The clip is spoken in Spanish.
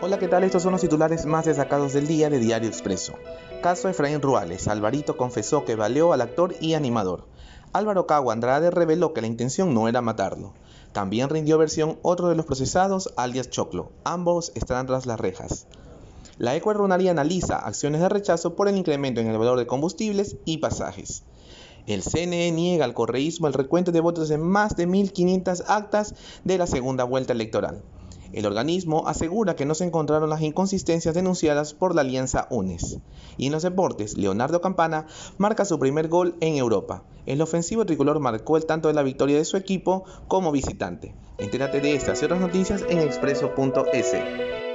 Hola, ¿qué tal? Estos son los titulares más destacados del día de Diario Expreso. Caso Efraín Ruales. Alvarito confesó que baleó al actor y animador. Álvaro Cago Andrade reveló que la intención no era matarlo. También rindió versión otro de los procesados, alias Choclo. Ambos están tras las rejas. La Ecuadronaria analiza acciones de rechazo por el incremento en el valor de combustibles y pasajes. El CNE niega al correísmo el recuento de votos en más de 1.500 actas de la segunda vuelta electoral. El organismo asegura que no se encontraron las inconsistencias denunciadas por la alianza UNES. Y en los deportes, Leonardo Campana marca su primer gol en Europa. El ofensivo tricolor marcó el tanto de la victoria de su equipo como visitante. Entérate de estas y otras noticias en expreso.es.